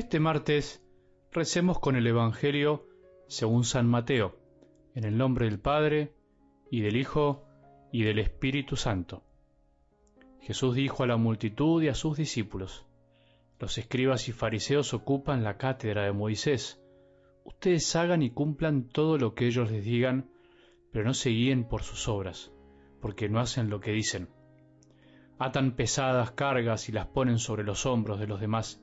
este martes recemos con el Evangelio según San Mateo, en el nombre del Padre, y del Hijo, y del Espíritu Santo. Jesús dijo a la multitud y a sus discípulos, Los escribas y fariseos ocupan la cátedra de Moisés. Ustedes hagan y cumplan todo lo que ellos les digan, pero no se guíen por sus obras, porque no hacen lo que dicen. Atan pesadas cargas y las ponen sobre los hombros de los demás,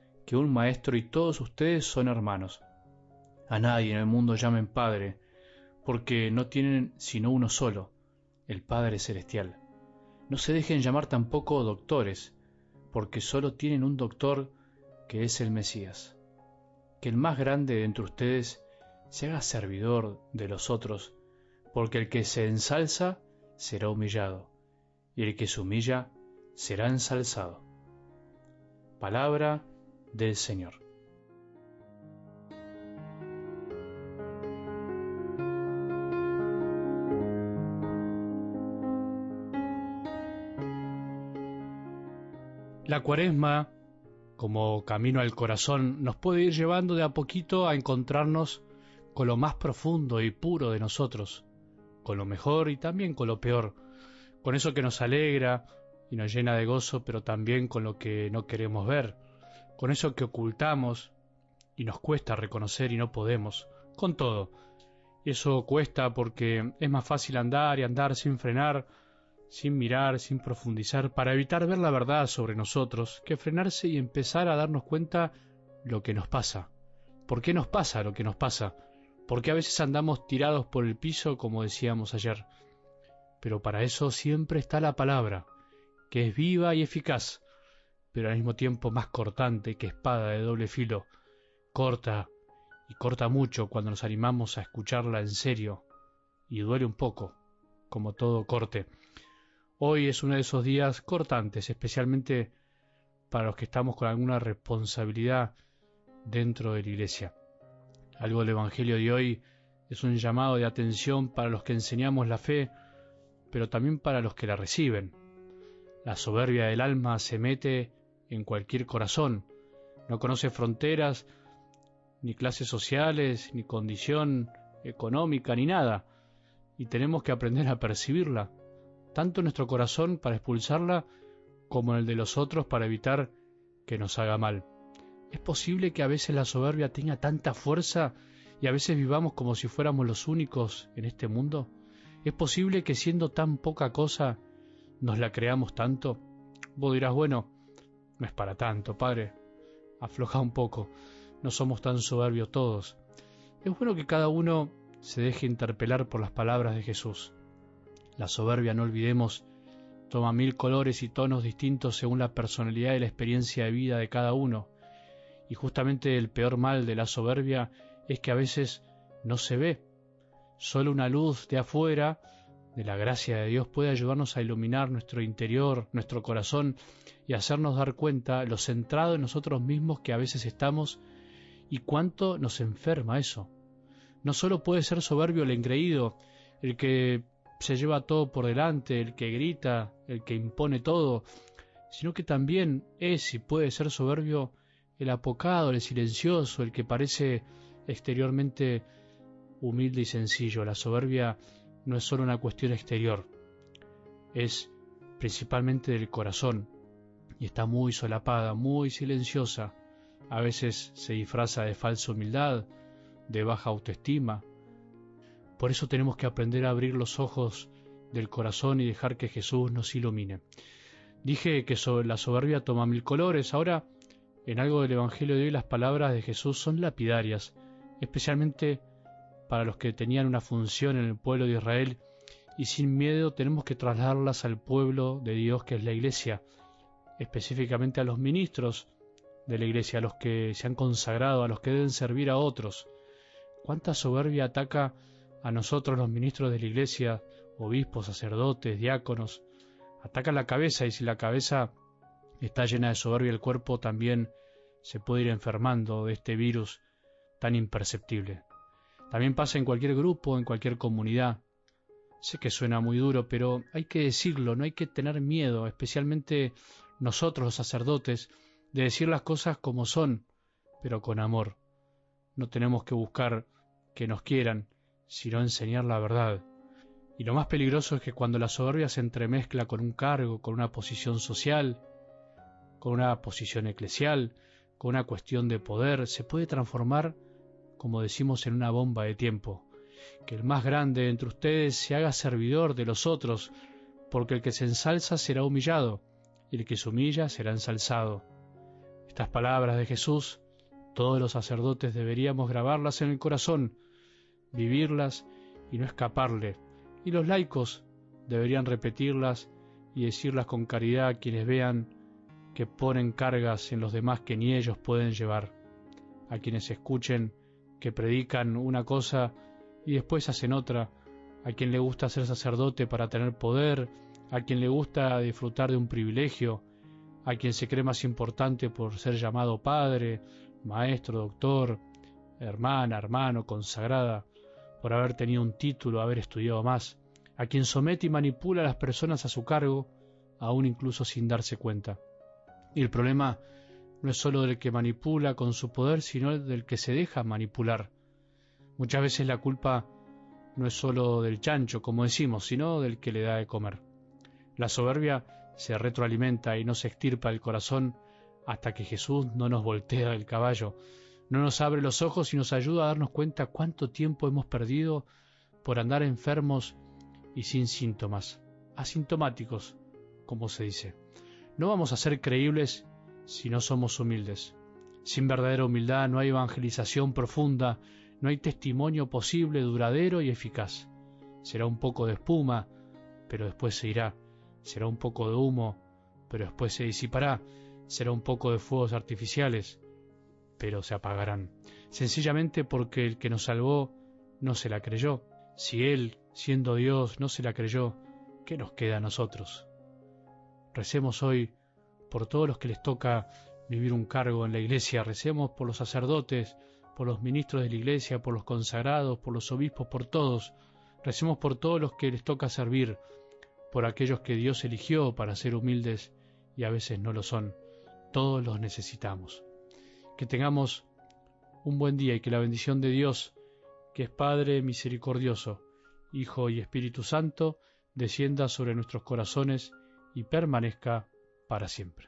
que un maestro y todos ustedes son hermanos. A nadie en el mundo llamen Padre, porque no tienen sino uno solo, el Padre Celestial. No se dejen llamar tampoco doctores, porque solo tienen un doctor que es el Mesías. Que el más grande de entre ustedes se haga servidor de los otros, porque el que se ensalza será humillado, y el que se humilla será ensalzado. Palabra del Señor. La cuaresma, como camino al corazón, nos puede ir llevando de a poquito a encontrarnos con lo más profundo y puro de nosotros, con lo mejor y también con lo peor, con eso que nos alegra y nos llena de gozo, pero también con lo que no queremos ver, con eso que ocultamos y nos cuesta reconocer y no podemos, con todo. Eso cuesta porque es más fácil andar y andar sin frenar, sin mirar, sin profundizar, para evitar ver la verdad sobre nosotros, que frenarse y empezar a darnos cuenta lo que nos pasa. ¿Por qué nos pasa lo que nos pasa? Porque a veces andamos tirados por el piso, como decíamos ayer. Pero para eso siempre está la palabra, que es viva y eficaz, pero al mismo tiempo más cortante que espada de doble filo. Corta, y corta mucho cuando nos animamos a escucharla en serio, y duele un poco, como todo corte. Hoy es uno de esos días cortantes, especialmente para los que estamos con alguna responsabilidad dentro de la Iglesia. Algo del Evangelio de hoy es un llamado de atención para los que enseñamos la fe, pero también para los que la reciben. La soberbia del alma se mete en cualquier corazón. No conoce fronteras, ni clases sociales, ni condición económica, ni nada. Y tenemos que aprender a percibirla, tanto nuestro corazón para expulsarla, como en el de los otros para evitar que nos haga mal. Es posible que a veces la soberbia tenga tanta fuerza y a veces vivamos como si fuéramos los únicos en este mundo. Es posible que siendo tan poca cosa nos la creamos tanto. Vos dirás, bueno, no es para tanto, Padre. Afloja un poco. No somos tan soberbios todos. Es bueno que cada uno se deje interpelar por las palabras de Jesús. La soberbia, no olvidemos, toma mil colores y tonos distintos según la personalidad y la experiencia de vida de cada uno. Y justamente el peor mal de la soberbia es que a veces no se ve. Solo una luz de afuera de la gracia de Dios puede ayudarnos a iluminar nuestro interior, nuestro corazón y hacernos dar cuenta lo centrado en nosotros mismos que a veces estamos y cuánto nos enferma eso. No solo puede ser soberbio el engreído, el que se lleva todo por delante, el que grita, el que impone todo, sino que también es y puede ser soberbio el apocado, el silencioso, el que parece exteriormente humilde y sencillo. La soberbia no es solo una cuestión exterior, es principalmente del corazón y está muy solapada, muy silenciosa. A veces se disfraza de falsa humildad, de baja autoestima. Por eso tenemos que aprender a abrir los ojos del corazón y dejar que Jesús nos ilumine. Dije que la soberbia toma mil colores. Ahora, en algo del Evangelio de hoy, las palabras de Jesús son lapidarias, especialmente para los que tenían una función en el pueblo de Israel y sin miedo tenemos que trasladarlas al pueblo de Dios que es la iglesia, específicamente a los ministros de la iglesia, a los que se han consagrado, a los que deben servir a otros. ¿Cuánta soberbia ataca a nosotros los ministros de la iglesia, obispos, sacerdotes, diáconos? Ataca la cabeza y si la cabeza está llena de soberbia, el cuerpo también se puede ir enfermando de este virus tan imperceptible. También pasa en cualquier grupo, en cualquier comunidad. Sé que suena muy duro, pero hay que decirlo, no hay que tener miedo, especialmente nosotros los sacerdotes, de decir las cosas como son, pero con amor. No tenemos que buscar que nos quieran, sino enseñar la verdad. Y lo más peligroso es que cuando la soberbia se entremezcla con un cargo, con una posición social, con una posición eclesial, con una cuestión de poder, se puede transformar, como decimos, en una bomba de tiempo. Que el más grande entre ustedes se haga servidor de los otros, porque el que se ensalza será humillado, y el que se humilla será ensalzado. Estas palabras de Jesús, todos los sacerdotes deberíamos grabarlas en el corazón, vivirlas y no escaparle, y los laicos deberían repetirlas y decirlas con caridad a quienes vean que ponen cargas en los demás que ni ellos pueden llevar, a quienes escuchen que predican una cosa y después hacen otra, a quien le gusta ser sacerdote para tener poder, a quien le gusta disfrutar de un privilegio, a quien se cree más importante por ser llamado padre, maestro, doctor, hermana, hermano, consagrada, por haber tenido un título, haber estudiado más, a quien somete y manipula a las personas a su cargo, aún incluso sin darse cuenta. Y el problema no es sólo del que manipula con su poder, sino del que se deja manipular. Muchas veces la culpa no es sólo del chancho, como decimos, sino del que le da de comer. La soberbia se retroalimenta y no se extirpa del corazón hasta que Jesús no nos voltea del caballo, no nos abre los ojos y nos ayuda a darnos cuenta cuánto tiempo hemos perdido por andar enfermos y sin síntomas, asintomáticos, como se dice. No vamos a ser creíbles si no somos humildes. Sin verdadera humildad no hay evangelización profunda, no hay testimonio posible, duradero y eficaz. Será un poco de espuma, pero después se irá. Será un poco de humo, pero después se disipará. Será un poco de fuegos artificiales, pero se apagarán. Sencillamente porque el que nos salvó no se la creyó. Si Él, siendo Dios, no se la creyó, ¿qué nos queda a nosotros? Recemos hoy por todos los que les toca vivir un cargo en la iglesia, recemos por los sacerdotes, por los ministros de la iglesia, por los consagrados, por los obispos, por todos. Recemos por todos los que les toca servir, por aquellos que Dios eligió para ser humildes y a veces no lo son. Todos los necesitamos. Que tengamos un buen día y que la bendición de Dios, que es Padre misericordioso, Hijo y Espíritu Santo, descienda sobre nuestros corazones y permanezca para siempre.